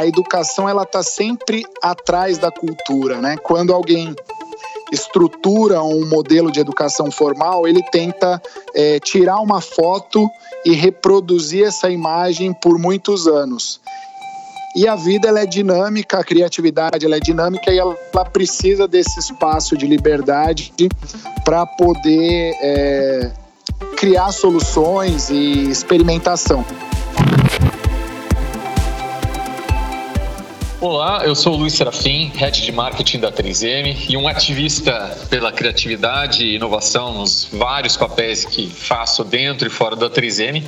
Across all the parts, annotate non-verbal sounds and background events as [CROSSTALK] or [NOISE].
a educação ela está sempre atrás da cultura, né? Quando alguém estrutura um modelo de educação formal, ele tenta é, tirar uma foto e reproduzir essa imagem por muitos anos. E a vida ela é dinâmica, a criatividade ela é dinâmica e ela, precisa desse espaço de liberdade para poder é, criar soluções e experimentação. Olá, eu sou o Luiz Serafim, head de marketing da 3M e um ativista pela criatividade e inovação nos vários papéis que faço dentro e fora da 3M.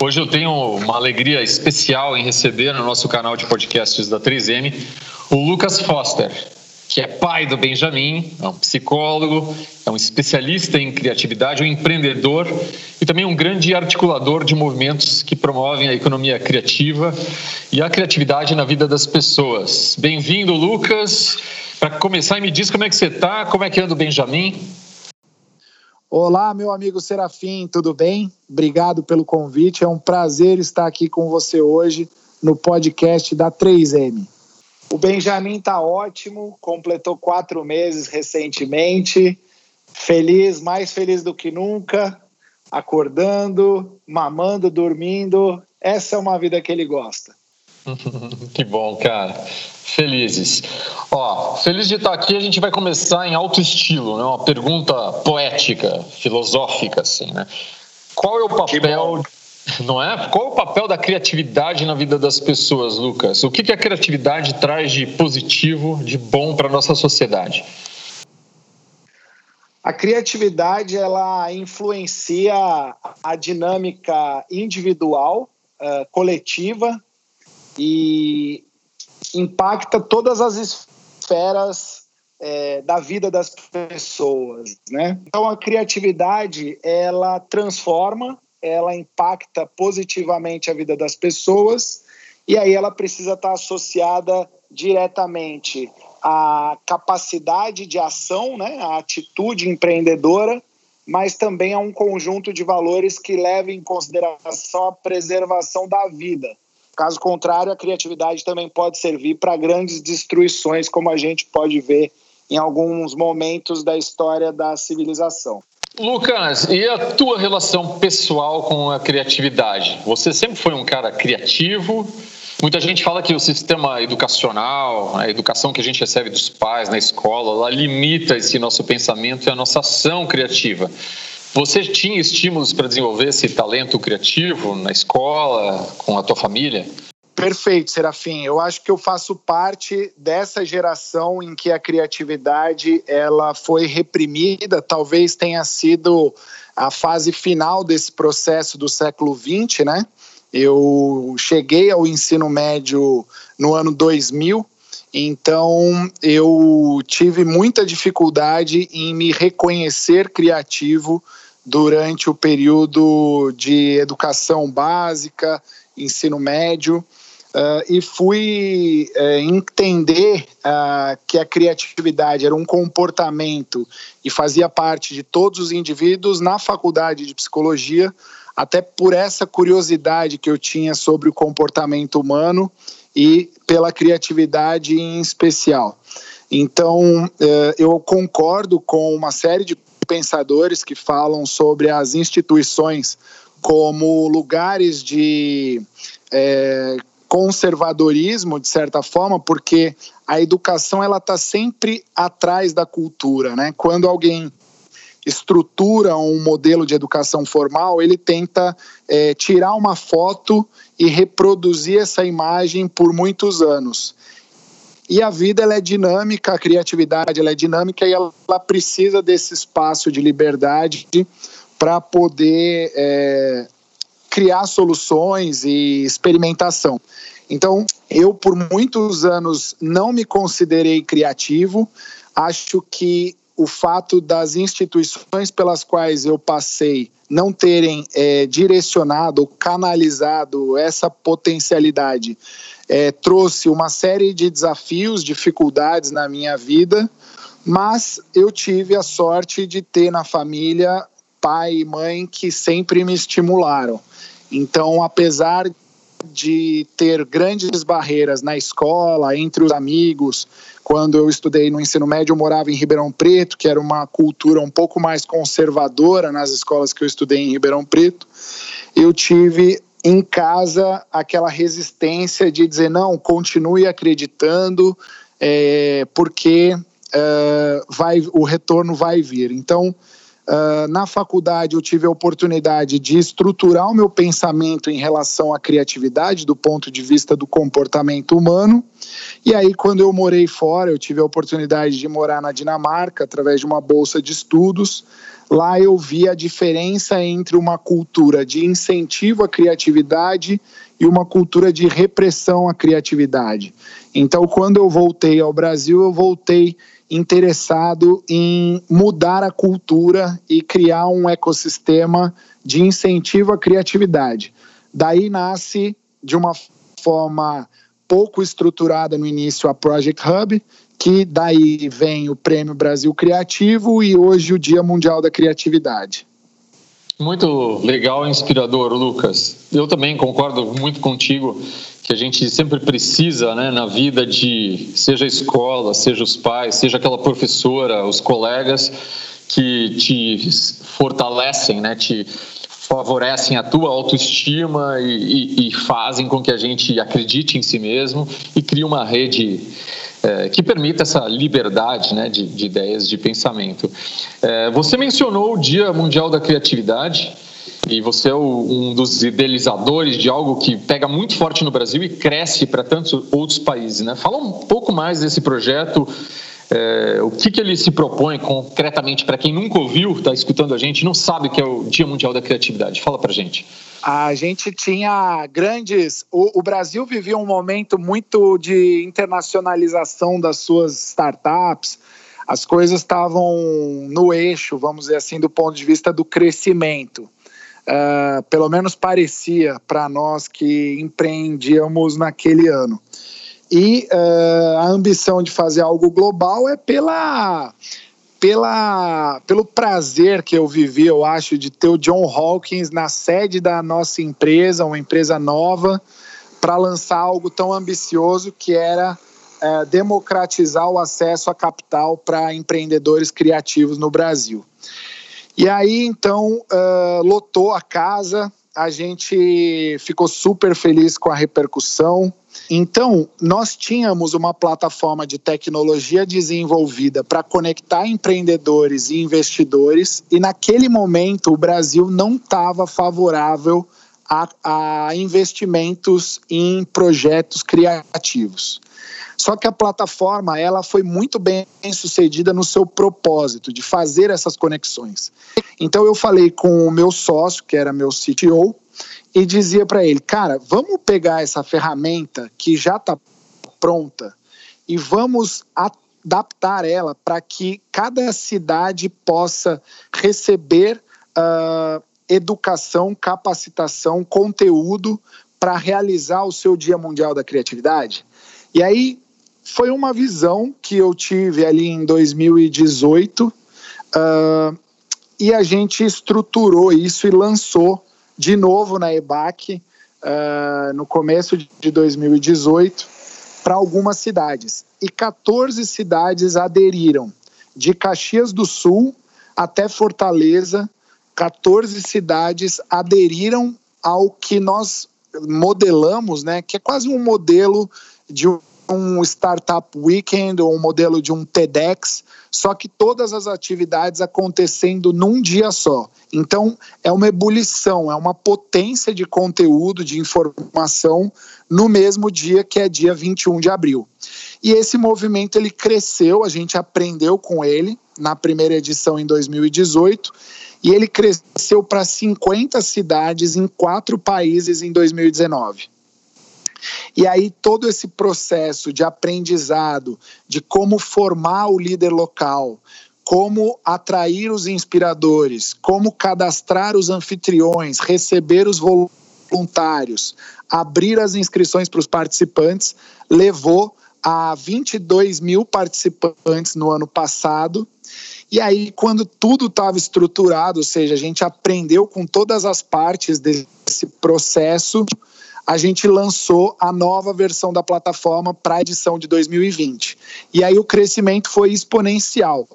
Hoje eu tenho uma alegria especial em receber no nosso canal de podcasts da 3M o Lucas Foster, que é pai do Benjamin, é um psicólogo, é um especialista em criatividade, um empreendedor também um grande articulador de movimentos que promovem a economia criativa e a criatividade na vida das pessoas. Bem-vindo, Lucas. Para começar, me diz como é que você está, como é que anda o Benjamin? Olá, meu amigo Serafim, tudo bem? Obrigado pelo convite. É um prazer estar aqui com você hoje no podcast da 3M. O Benjamin está ótimo, completou quatro meses recentemente, feliz, mais feliz do que nunca, acordando, mamando, dormindo. Essa é uma vida que ele gosta. [LAUGHS] que bom, cara. Felizes. Ó, feliz de estar aqui. A gente vai começar em alto estilo, né? Uma pergunta poética, filosófica, assim, né? Qual é o papel não é? Qual o papel da criatividade na vida das pessoas, Lucas? O que, que a criatividade traz de positivo, de bom para a nossa sociedade? A criatividade ela influencia a dinâmica individual, uh, coletiva e impacta todas as esferas é, da vida das pessoas, né? Então a criatividade ela transforma ela impacta positivamente a vida das pessoas e aí ela precisa estar associada diretamente à capacidade de ação, né, à atitude empreendedora, mas também a um conjunto de valores que levem em consideração a preservação da vida. Caso contrário, a criatividade também pode servir para grandes destruições, como a gente pode ver em alguns momentos da história da civilização. Lucas, e a tua relação pessoal com a criatividade? Você sempre foi um cara criativo? Muita gente fala que o sistema educacional, a educação que a gente recebe dos pais na escola, ela limita esse nosso pensamento e a nossa ação criativa. Você tinha estímulos para desenvolver esse talento criativo na escola, com a tua família? Perfeito, Serafim. Eu acho que eu faço parte dessa geração em que a criatividade ela foi reprimida. Talvez tenha sido a fase final desse processo do século XX, né? Eu cheguei ao ensino médio no ano 2000, então eu tive muita dificuldade em me reconhecer criativo durante o período de educação básica, ensino médio. Uh, e fui uh, entender uh, que a criatividade era um comportamento e fazia parte de todos os indivíduos na faculdade de psicologia, até por essa curiosidade que eu tinha sobre o comportamento humano e pela criatividade em especial. Então, eh, eu concordo com uma série de pensadores que falam sobre as instituições como lugares de é, conservadorismo de certa forma, porque a educação ela está sempre atrás da cultura, né? Quando alguém estrutura um modelo de educação formal, ele tenta é, tirar uma foto e reproduzir essa imagem por muitos anos. E a vida ela é dinâmica, a criatividade ela é dinâmica e ela, precisa desse espaço de liberdade para poder é, criar soluções e experimentação. Então, eu por muitos anos não me considerei criativo. Acho que o fato das instituições pelas quais eu passei não terem é, direcionado, canalizado essa potencialidade é, trouxe uma série de desafios, dificuldades na minha vida, mas eu tive a sorte de ter na família pai e mãe que sempre me estimularam. Então, apesar de ter grandes barreiras na escola, entre os amigos. Quando eu estudei no ensino médio, eu morava em Ribeirão Preto, que era uma cultura um pouco mais conservadora nas escolas que eu estudei em Ribeirão Preto. Eu tive em casa aquela resistência de dizer não, continue acreditando, é, porque vai, o retorno vai vir. Então, uh, na faculdade eu tive a oportunidade de estruturar o meu pensamento em relação à criatividade do ponto de vista do comportamento humano. E aí, quando eu morei fora, eu tive a oportunidade de morar na Dinamarca através de uma bolsa de estudos. Lá eu vi a diferença entre uma cultura de incentivo à criatividade e uma cultura de repressão à criatividade. Então, quando eu voltei ao Brasil, eu voltei interessado em mudar a cultura e criar um ecossistema de incentivo à criatividade. Daí nasce, de uma forma pouco estruturada no início, a Project Hub, que daí vem o Prêmio Brasil Criativo e hoje o Dia Mundial da Criatividade. Muito legal e inspirador, Lucas. Eu também concordo muito contigo que a gente sempre precisa né, na vida de, seja a escola, seja os pais, seja aquela professora, os colegas que te fortalecem, né, te favorecem a tua autoestima e, e, e fazem com que a gente acredite em si mesmo e crie uma rede é, que permita essa liberdade né, de, de ideias, de pensamento. É, você mencionou o Dia Mundial da Criatividade e você é um dos idealizadores de algo que pega muito forte no Brasil e cresce para tantos outros países. Né? Fala um pouco mais desse projeto. É, o que, que ele se propõe concretamente para quem nunca ouviu, está escutando a gente, não sabe o que é o Dia Mundial da Criatividade? Fala para gente a gente tinha grandes. O, o, Brasil vivia um momento muito de internacionalização das suas startups. As coisas estavam no eixo, vamos dizer assim, do ponto de vista do crescimento. Uh, pelo menos parecia para nós que empreendíamos naquele ano. E uh, a ambição de fazer algo global é pela pela, pelo prazer que eu vivi, eu acho, de ter o John Hawkins na sede da nossa empresa, uma empresa nova, para lançar algo tão ambicioso que era é, democratizar o acesso a capital para empreendedores criativos no Brasil. E aí, então, uh, lotou a casa, a gente ficou super feliz com a repercussão. Então, nós tínhamos uma plataforma de tecnologia desenvolvida para conectar empreendedores e investidores, e naquele momento o Brasil não estava favorável a, a investimentos em projetos criativos. Só que a plataforma ela foi muito bem sucedida no seu propósito de fazer essas conexões. Então eu falei com o meu sócio, que era meu CTO, e dizia para ele, cara, vamos pegar essa ferramenta que já está pronta e vamos adaptar ela para que cada cidade possa receber uh, educação, capacitação, conteúdo para realizar o seu Dia Mundial da Criatividade. E aí foi uma visão que eu tive ali em 2018 uh, ah, e a gente estruturou isso e lançou de novo na EBAC uh, no começo de 2018 para algumas cidades. E 14 cidades aderiram, de Caxias do Sul até Fortaleza, 14 cidades aderiram ao que nós modelamos, né, que é quase um modelo de um Startup Weekend ou um modelo de um TEDx, só que todas as atividades acontecendo num dia só. Então, é uma ebulição, é uma potência de conteúdo, de informação no mesmo dia que é dia 21 de abril. E esse movimento ele cresceu, a gente aprendeu com ele na primeira edição em 2018 e ele cresceu para 50 cidades em quatro países em 2019. E aí todo esse processo de aprendizado, de como formar o líder local, como atrair os inspiradores, como cadastrar os anfitriões, receber os voluntários, abrir as inscrições para os participantes, levou a 22 mil participantes no ano passado. E aí, quando tudo estava estruturado, ou seja, a gente aprendeu com todas as partes desse processo, a gente lançou a nova versão da plataforma para a edição de 2020. E aí o crescimento foi exponencial.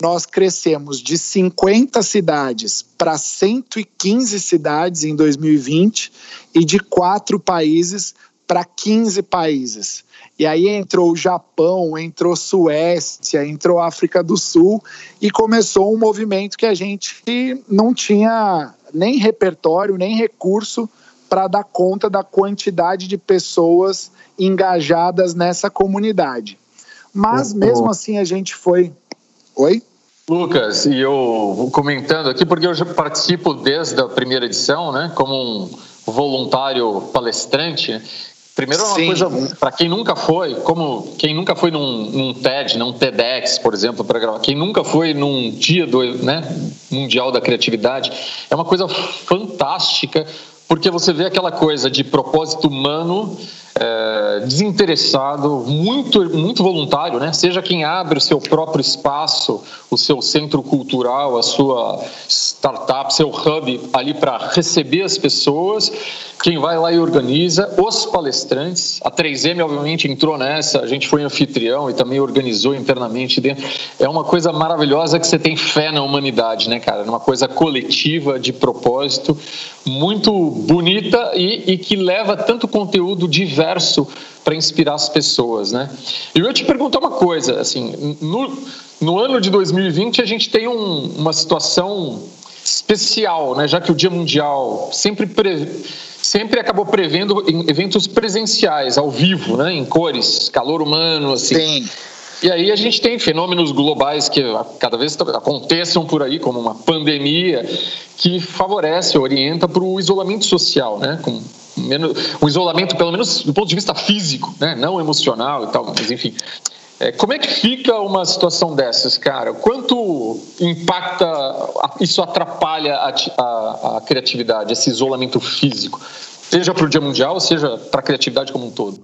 Nós crescemos de 50 cidades para 115 cidades em 2020 e de quatro países para 15 países. E aí entrou o Japão, entrou Suécia, entrou África do Sul e começou um movimento que a gente não tinha nem repertório, nem recurso para dar conta da quantidade de pessoas engajadas nessa comunidade. Mas mesmo assim a gente foi. Oi? Lucas, e eu comentando aqui, porque eu já participo desde a primeira edição, né, como um voluntário palestrante. Primeiro, uma Sim. coisa, para quem nunca foi, como quem nunca foi num, num TED, num TEDx, por exemplo, para gravar, quem nunca foi num dia do né, Mundial da Criatividade, é uma coisa fantástica, porque você vê aquela coisa de propósito humano é, desinteressado, muito, muito voluntário, né? Seja quem abre o seu próprio espaço, o seu centro cultural, a sua startup, seu hub ali para receber as pessoas, quem vai lá e organiza, os palestrantes. A 3M, obviamente, entrou nessa, a gente foi anfitrião e também organizou internamente dentro. É uma coisa maravilhosa que você tem fé na humanidade, né, cara? Uma coisa coletiva, de propósito, muito bonita e, e que leva tanto conteúdo diverso para inspirar as pessoas, né? E eu te perguntar uma coisa, assim, no, no ano de 2020 a gente tem um, uma situação especial, né? Já que o Dia Mundial sempre pre, sempre acabou prevendo eventos presenciais, ao vivo, né? Em cores, calor humano, assim. Sim. E aí a gente tem fenômenos globais que cada vez aconteçam por aí, como uma pandemia, que favorece, orienta para o isolamento social, né? Com menos, um isolamento, pelo menos do ponto de vista físico, né? não emocional e tal, mas enfim. É, como é que fica uma situação dessas, cara? Quanto impacta, isso atrapalha a, a, a criatividade, esse isolamento físico? Seja para o Dia Mundial, seja para a criatividade como um todo?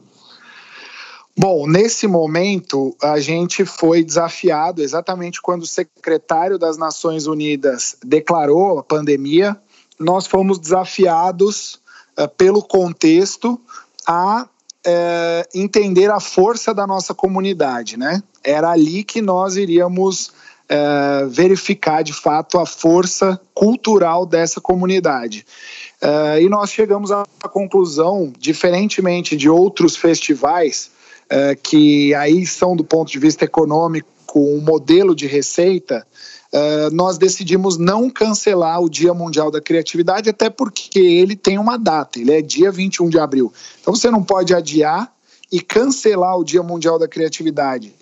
Bom, nesse momento, a gente foi desafiado exatamente quando o secretário das Nações Unidas declarou a pandemia, nós fomos desafiados eh, pelo contexto, a é, entender a força da nossa comunidade, né? Era ali que nós iríamos é, verificar de fato a força cultural dessa comunidade. É, e nós chegamos à conclusão, diferentemente de outros festivais, que aí são do ponto de vista econômico um modelo de receita, Uh, nós decidimos não cancelar o Dia Mundial da Criatividade, até porque ele tem uma data, ele é dia 21 de abril. Então você não pode adiar e cancelar o Dia Mundial da Criatividade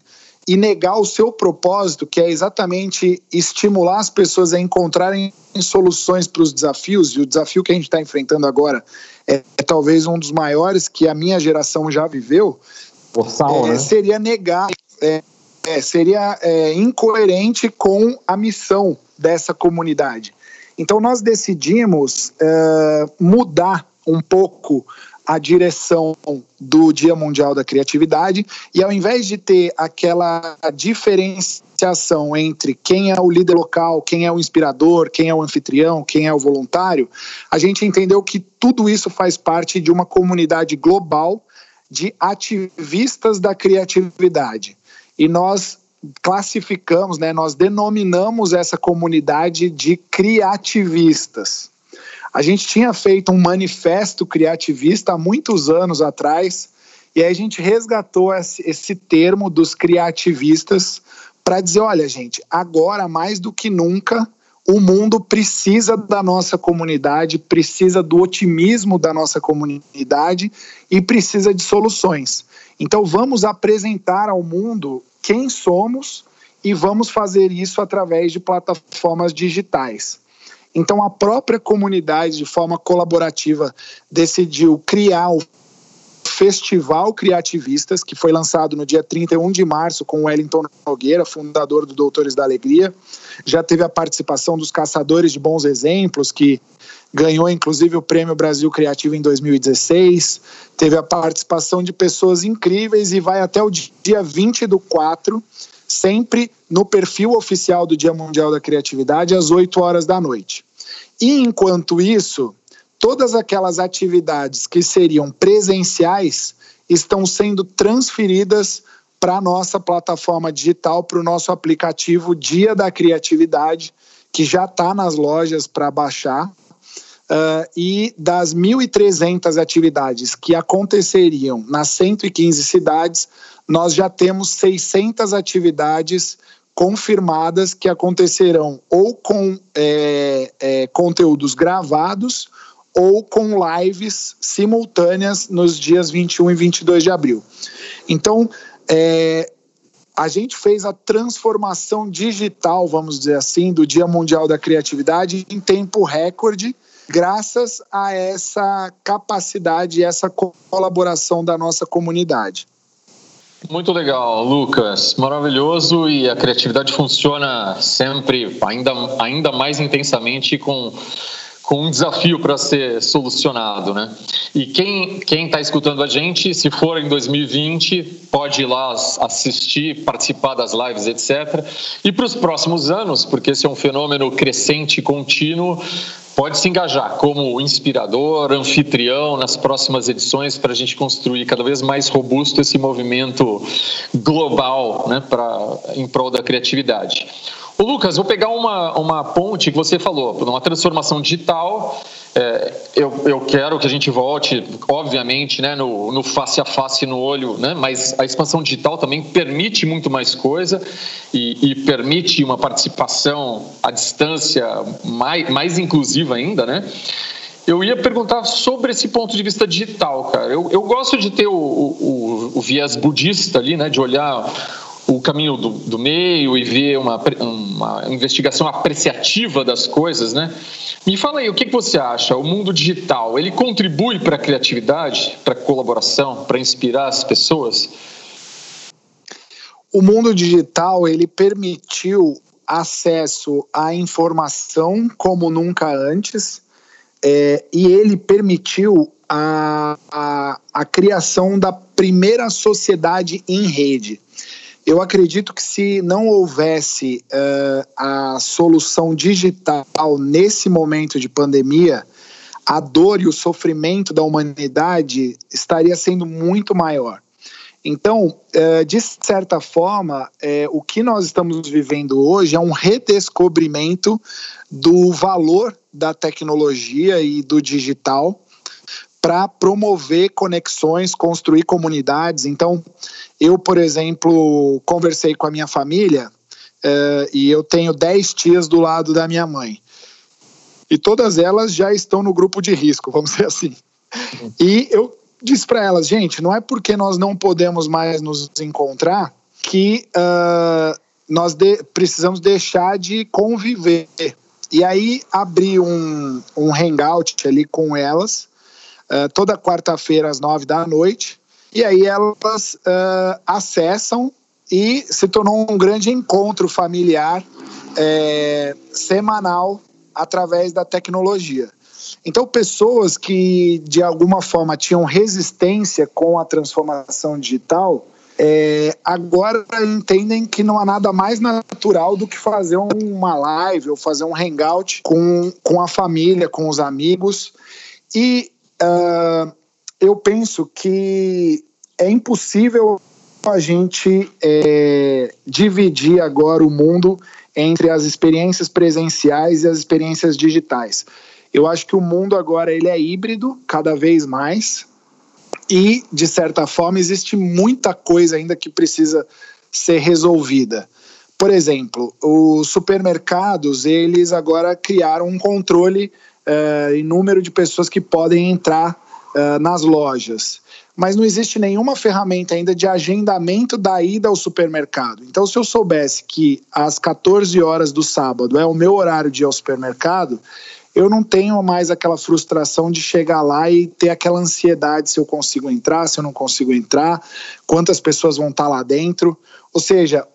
e negar o seu propósito, que é exatamente estimular as pessoas a encontrarem soluções para os desafios, e o desafio que a gente está enfrentando agora é, é, talvez um dos maiores que a minha geração já viveu, Forçal, é, né? seria negar. É, é, seria é, incoerente com a missão dessa comunidade. Então, nós decidimos é, mudar um pouco a direção do Dia Mundial da Criatividade e, ao invés de ter aquela diferenciação entre quem é o líder local, quem é o inspirador, quem é o anfitrião, quem é o voluntário, a gente entendeu que tudo isso faz parte de uma comunidade global de ativistas da criatividade e nós classificamos, né, nós denominamos essa comunidade de criativistas. A gente tinha feito um manifesto criativista há muitos anos atrás, e aí a gente resgatou esse, termo dos criativistas para dizer: olha, gente, agora mais do que nunca, o mundo precisa da nossa comunidade, precisa do otimismo da nossa comunidade e precisa de soluções. Então vamos apresentar ao mundo quem somos e vamos fazer isso através de plataformas digitais. Então a própria comunidade, de forma colaborativa, decidiu criar o Festival Criativistas, que foi lançado no dia 31 de março com Wellington Nogueira, fundador do Doutores da Alegria. Já teve a participação dos Caçadores de Bons Exemplos, que ganhou inclusive o Prêmio Brasil Criativo em 2016. Teve a participação de pessoas incríveis e vai até o dia 20 do 4, sempre no perfil oficial do Dia Mundial da Criatividade, às 8 horas da noite. E enquanto isso, todas aquelas atividades que seriam presenciais estão sendo transferidas para a nossa plataforma digital, para o nosso aplicativo Dia da Criatividade, que já está nas lojas para baixar. Uh, e das 1.300 atividades que aconteceriam nas 115 cidades, nós já temos 600 atividades confirmadas que acontecerão ou com é, é, conteúdos gravados ou com lives simultâneas nos dias 21 e 22 de abril. Então, é, a gente fez a transformação digital, vamos dizer assim, do Dia Mundial da Criatividade em tempo recorde, graças a essa capacidade e essa colaboração da nossa comunidade. Muito legal, Lucas. Maravilhoso e a criatividade funciona sempre ainda, ainda mais intensamente com com um desafio para ser solucionado, né? E quem quem está escutando a gente, se for em 2020, pode ir lá assistir, participar das lives, etc. E para os próximos anos, porque esse é um fenômeno crescente contínuo, pode se engajar como inspirador, anfitrião nas próximas edições para a gente construir cada vez mais robusto esse movimento global, né, para em prol da criatividade. O Lucas, vou pegar uma, uma ponte que você falou, uma transformação digital. É, eu, eu quero que a gente volte, obviamente, né, no, no face a face, no olho, né, mas a expansão digital também permite muito mais coisa e, e permite uma participação à distância mais, mais inclusiva ainda, né? Eu ia perguntar sobre esse ponto de vista digital, cara. Eu, eu gosto de ter o, o, o viés budista ali, né, de olhar o caminho do, do meio e ver uma, uma investigação apreciativa das coisas, né? Me fala aí, o que, você acha? O mundo digital, ele contribui para a criatividade, para a colaboração, para inspirar as pessoas? O mundo digital, ele permitiu acesso à informação como nunca antes é, e ele permitiu a, a, a criação da primeira sociedade em rede. Eu acredito que se não houvesse uh, a solução digital nesse momento de pandemia, a dor e o sofrimento da humanidade estaria sendo muito maior. Então, uh, de certa forma, uh, o que nós estamos vivendo hoje é um redescobrimento do valor da tecnologia e do digital para promover conexões, construir comunidades. Então, eu, por exemplo, conversei com a minha família uh, e eu tenho 10 tias do lado da minha mãe. E todas elas já estão no grupo de risco, [LAUGHS] vamos dizer assim. E eu disse para elas, gente, não é porque nós não podemos mais nos encontrar que uh, nós de precisamos deixar de conviver. E aí abri um, um hangout ali com elas, uh, toda quarta-feira às nove da noite, e aí elas uh, acessam e se tornou um grande encontro familiar é, semanal através da tecnologia. Então, pessoas que de alguma forma tinham resistência com a transformação digital, é, agora entendem que não há nada mais natural do que fazer uma live ou fazer um hangout com, com a família, com os amigos. E uh, eu penso que é impossível a gente é, dividir agora o mundo entre as experiências presenciais e as experiências digitais. Eu acho que o mundo agora ele é híbrido cada vez mais e de certa forma existe muita coisa ainda que precisa ser resolvida. Por exemplo, os supermercados eles agora criaram um controle uh, em número de pessoas que podem entrar uh, nas lojas mas não existe nenhuma ferramenta ainda de agendamento da ida ao supermercado. Então, se eu soubesse que às 14 horas do sábado é o meu horário de ir ao supermercado, eu não tenho mais aquela frustração de chegar lá e ter aquela ansiedade se eu consigo entrar, se eu não consigo entrar, quantas pessoas vão estar lá dentro. Ou seja,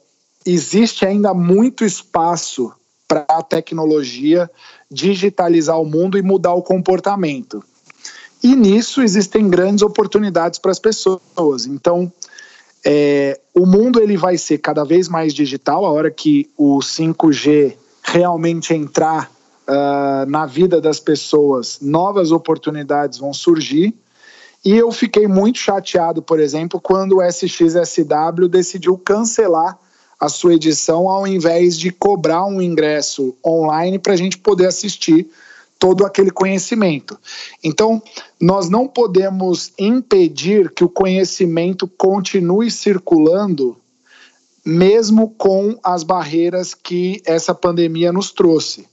existe ainda muito espaço para a tecnologia digitalizar o mundo e mudar o comportamento. E nisso existem grandes oportunidades para as pessoas. Então, é, o mundo ele vai ser cada vez mais digital. A hora que o 5G realmente entrar uh, na vida das pessoas, novas oportunidades vão surgir. E eu fiquei muito chateado, por exemplo, quando o SXSW decidiu cancelar a sua edição ao invés de cobrar um ingresso online para a gente poder assistir todo aquele conhecimento. Então, nós não podemos impedir que o conhecimento continue circulando, mesmo com as barreiras que essa pandemia nos trouxe.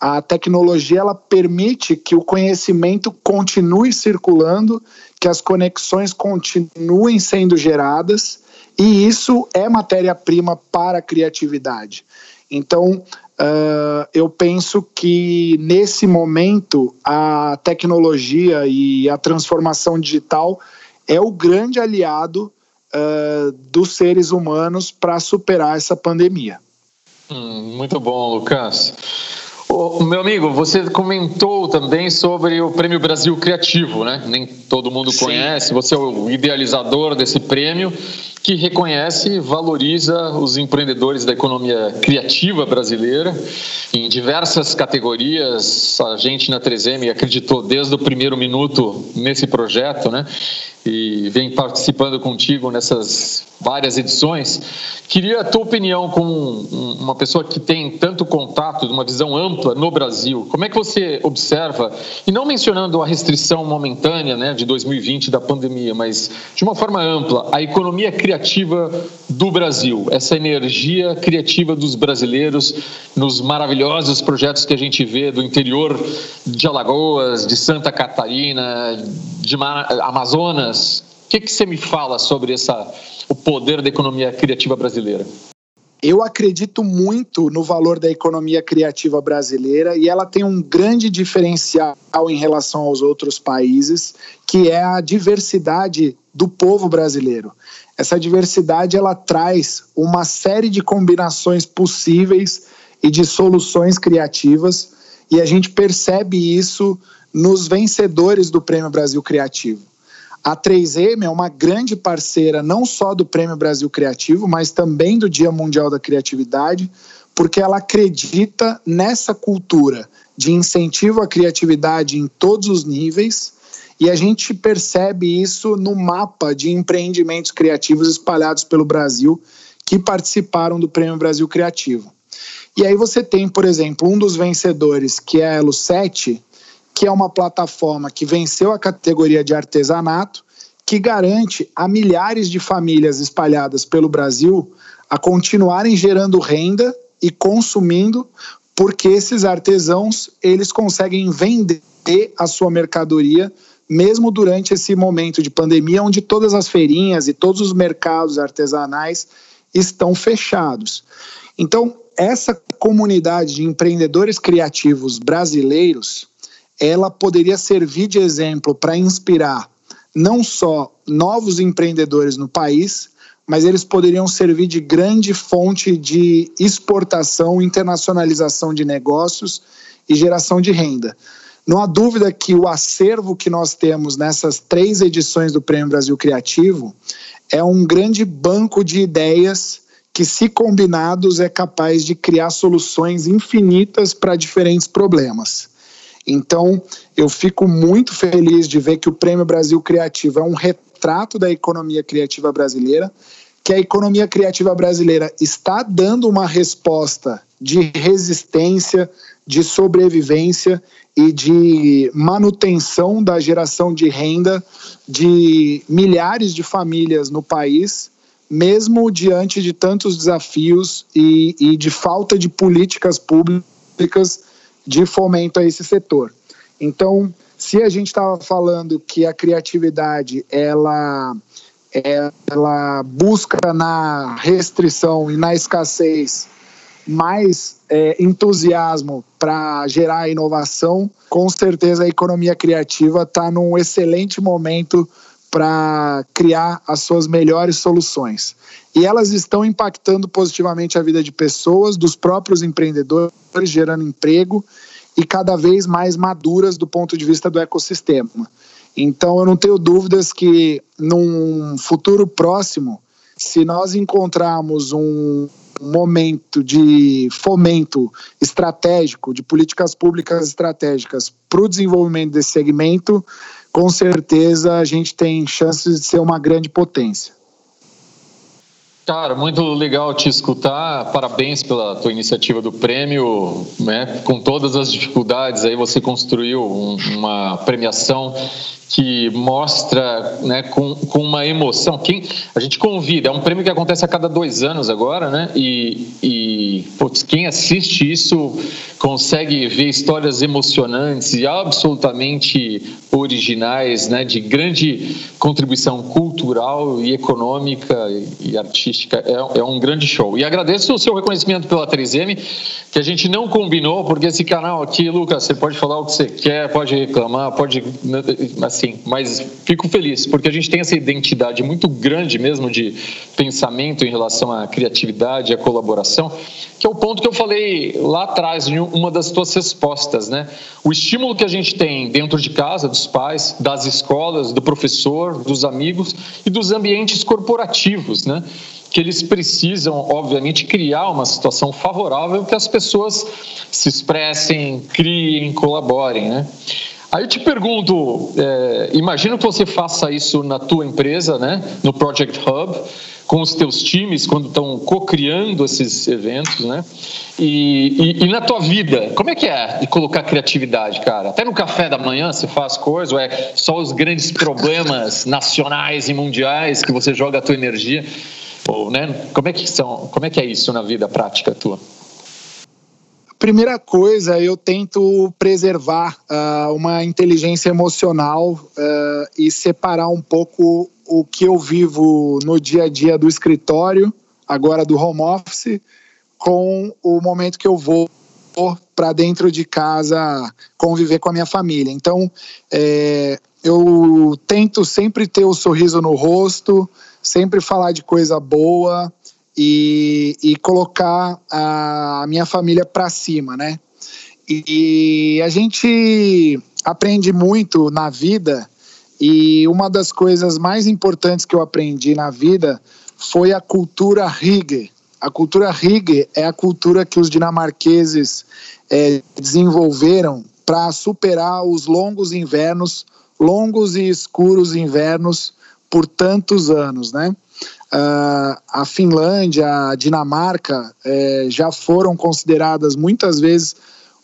A tecnologia ela permite que o conhecimento continue circulando, que as conexões continuem sendo geradas, e isso é matéria-prima para a criatividade. Então, Uh, eu penso que nesse momento a tecnologia e a transformação digital é o grande aliado uh, dos seres humanos para superar essa pandemia. Hum, muito bom, Lucas. O meu amigo, você comentou também sobre o Prêmio Brasil Criativo, né? Nem todo mundo Sim. conhece. Você é o idealizador desse prêmio que reconhece e valoriza os empreendedores da economia criativa brasileira em diversas categorias. A gente na 3M acreditou desde o primeiro minuto nesse projeto, né? E vem participando contigo nessas várias edições. Queria a tua opinião como uma pessoa que tem tanto contato, uma visão ampla no Brasil. Como é que você observa, e não mencionando a restrição momentânea né, de 2020 da pandemia, mas de uma forma ampla, a economia criativa do Brasil, essa energia criativa dos brasileiros nos maravilhosos projetos que a gente vê do interior de Alagoas, de Santa Catarina, de Amazonas. O que, que você me fala sobre essa o poder da economia criativa brasileira? Eu acredito muito no valor da economia criativa brasileira e ela tem um grande diferencial em relação aos outros países, que é a diversidade do povo brasileiro. Essa diversidade ela traz uma série de combinações possíveis e de soluções criativas, e a gente percebe isso nos vencedores do Prêmio Brasil Criativo. A 3M é uma grande parceira não só do Prêmio Brasil Criativo, mas também do Dia Mundial da Criatividade, porque ela acredita nessa cultura de incentivo à criatividade em todos os níveis. E a gente percebe isso no mapa de empreendimentos criativos espalhados pelo Brasil que participaram do Prêmio Brasil Criativo. E aí você tem, por exemplo, um dos vencedores, que é a Elo 7, que é uma plataforma que venceu a categoria de artesanato, que garante a milhares de famílias espalhadas pelo Brasil a continuarem gerando renda e consumindo, porque esses artesãos eles conseguem vender a sua mercadoria mesmo durante esse momento de pandemia, onde todas as feirinhas e todos os mercados artesanais estão fechados. Então, essa comunidade de empreendedores criativos brasileiros ela poderia servir de exemplo para inspirar não só novos empreendedores no país, mas eles poderiam servir de grande fonte de exportação, internacionalização de negócios e geração de renda. Não há dúvida que o acervo que nós temos nessas três edições do Prêmio Brasil Criativo é um grande banco de ideias que, se combinados, é capaz de criar soluções infinitas para diferentes problemas. Então, eu fico muito feliz de ver que o Prêmio Brasil Criativo é um retrato da economia criativa brasileira, que a economia criativa brasileira está dando uma resposta de resistência, de sobrevivência e de manutenção da geração de renda de milhares de famílias no país, mesmo diante de tantos desafios e, e de falta de políticas públicas de fomento a esse setor. Então, se a gente estava falando que a criatividade ela ela busca na restrição e na escassez mais é, entusiasmo para gerar inovação, com certeza a economia criativa está num excelente momento para criar as suas melhores soluções. E elas estão impactando positivamente a vida de pessoas, dos próprios empreendedores, gerando emprego e cada vez mais maduras do ponto de vista do ecossistema. Então, eu não tenho dúvidas que num futuro próximo, se nós encontrarmos um momento de fomento estratégico, de políticas públicas estratégicas para o desenvolvimento desse segmento, com certeza a gente tem chances de ser uma grande potência. Cara, muito legal te escutar. Parabéns pela tua iniciativa do prêmio, né? Com todas as dificuldades aí você construiu um, uma premiação que mostra né, com, com uma emoção. Quem, a gente convida, é um prêmio que acontece a cada dois anos agora, né? E, e putz, quem assiste isso consegue ver histórias emocionantes e absolutamente originais, né, de grande contribuição cultural e econômica e artística. É, é um grande show. E agradeço o seu reconhecimento pela 3M, que a gente não combinou, porque esse canal aqui, Lucas, você pode falar o que você quer, pode reclamar, pode. Assim, mas fico feliz, porque a gente tem essa identidade muito grande mesmo de pensamento em relação à criatividade, à colaboração, que é o ponto que eu falei lá atrás, em uma das tuas respostas, né? O estímulo que a gente tem dentro de casa, dos pais, das escolas, do professor, dos amigos e dos ambientes corporativos, né? que eles precisam, obviamente, criar uma situação favorável que as pessoas se expressem, criem, colaborem, né? Aí eu te pergunto, é, imagino que você faça isso na tua empresa, né, no Project Hub, com os teus times quando estão co-criando esses eventos, né? E, e, e, na tua vida, como é que é de colocar criatividade, cara? Até no café da manhã você faz coisas, ou é só os grandes problemas nacionais e mundiais que você joga a tua energia? Ou, né? Como é que são? Como é que é isso na vida prática tua? Primeira coisa, eu tento preservar uh, uma inteligência emocional uh, e separar um pouco o que eu vivo no dia a dia do escritório, agora do home office, com o momento que eu vou para dentro de casa conviver com a minha família. Então, é, eu tento sempre ter o um sorriso no rosto, sempre falar de coisa boa, e, e colocar a minha família para cima, né? E, e a gente aprende muito na vida e uma das coisas mais importantes que eu aprendi na vida foi a cultura Rieger. A cultura Rieger é a cultura que os dinamarqueses é, desenvolveram para superar os longos invernos, longos e escuros invernos por tantos anos, né? Uh, a Finlândia, a Dinamarca é, já foram consideradas muitas vezes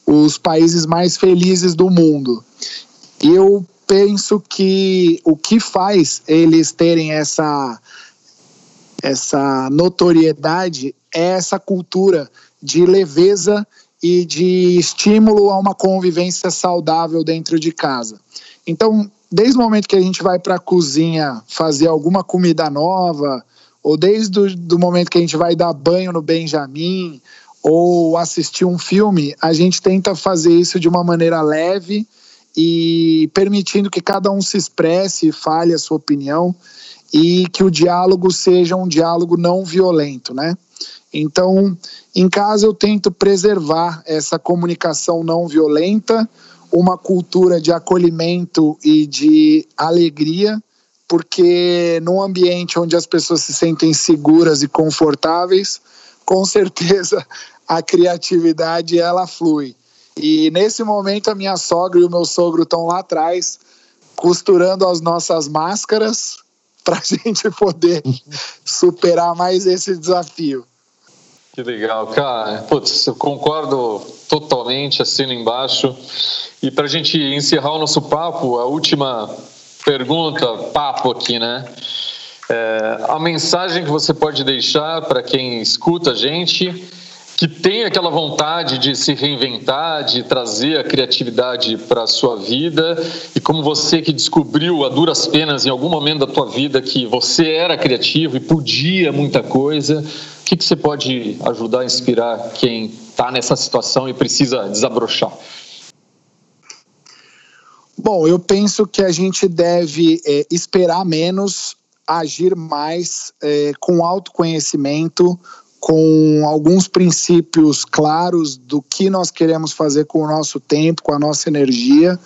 os países mais felizes do mundo. E eu penso que o que faz eles terem essa, essa notoriedade é essa cultura de leveza e de estímulo a uma convivência saudável dentro de casa. Então, desde o momento que a gente vai para a cozinha fazer alguma comida nova, ou desde o do momento que a gente vai dar banho no Benjamin ou assistir um filme, a gente tenta fazer isso de uma maneira leve e permitindo que cada um se expresse, fale a sua opinião e que o diálogo seja um diálogo não violento, né? Então, em casa eu tento preservar essa comunicação não violenta, uma cultura de acolhimento e de alegria porque num ambiente onde as pessoas se sentem seguras e confortáveis, com certeza a criatividade ela flui. E nesse momento a minha sogra e o meu sogro estão lá atrás costurando as nossas máscaras [LAUGHS] para a gente poder superar mais esse desafio. Que legal, cara. Putz, eu concordo totalmente, assino embaixo. E para a gente encerrar o nosso papo, a última pergunta, papo aqui, né? É, a mensagem que você pode deixar para quem escuta a gente, que tem aquela vontade de se reinventar, de trazer a criatividade para a sua vida, e como você que descobriu a duras penas em algum momento da tua vida que você era criativo e podia muita coisa, o que, que você pode ajudar a inspirar quem está nessa situação e precisa desabrochar? Bom, eu penso que a gente deve é, esperar menos, agir mais, é, com autoconhecimento, com alguns princípios claros do que nós queremos fazer com o nosso tempo, com a nossa energia.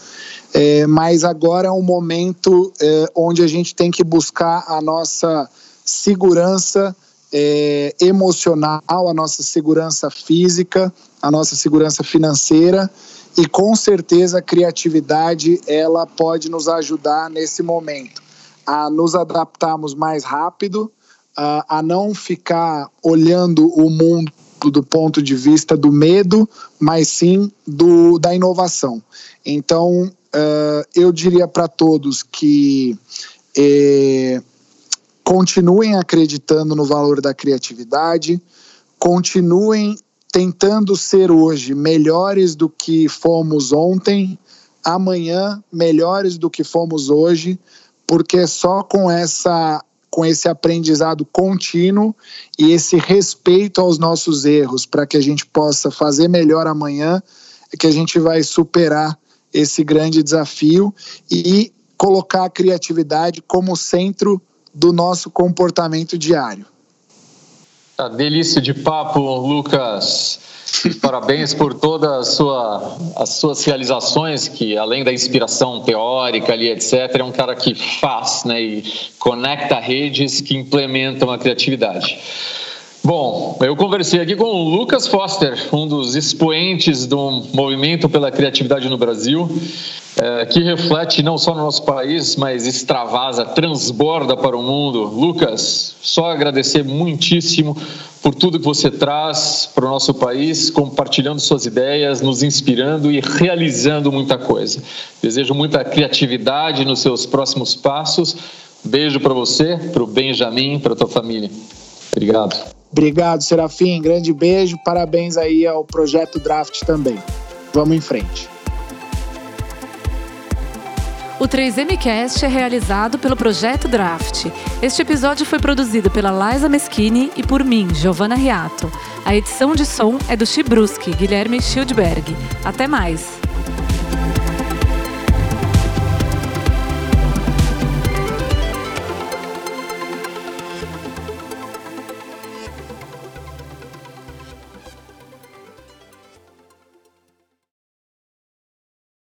É, mas agora é um momento é, onde a gente tem que buscar a nossa segurança é, emocional, a nossa segurança física, a nossa segurança financeira e com certeza a criatividade ela pode nos ajudar nesse momento a nos adaptarmos mais rápido, a, a não ficar olhando o mundo do ponto de vista do medo, mas sim do, da inovação. Então, uh, eu diria para todos que eh, continuem acreditando no valor da criatividade, continuem tentando ser hoje melhores do que fomos ontem, amanhã melhores do que fomos hoje, porque só com essa com esse aprendizado contínuo e esse respeito aos nossos erros para que a gente possa fazer melhor amanhã que a gente vai superar esse grande desafio e colocar a criatividade como centro do nosso comportamento diário. A delícia de papo, Lucas. Parabéns por todas sua, as suas realizações, que além da inspiração teórica ali, etc., é um cara que faz né, e conecta redes que implementam a criatividade. Bom, eu conversei aqui com o Lucas Foster, um dos expoentes do movimento pela criatividade no Brasil, é, que reflete não só no nosso país, mas extravasa, transborda para o mundo. Lucas, só agradecer muitíssimo por tudo que você traz para o nosso país, compartilhando suas ideias, nos inspirando e realizando muita coisa. Desejo muita criatividade nos seus próximos passos. Beijo para você, para o Benjamin, para a tua família. Obrigado. Obrigado, Serafim. Grande beijo. Parabéns aí ao projeto Draft também. Vamos em frente. O 3MCast é realizado pelo Projeto Draft. Este episódio foi produzido pela Liza Meschini e por mim, Giovanna Riato. A edição de som é do Chibruski, Guilherme Schildberg. Até mais!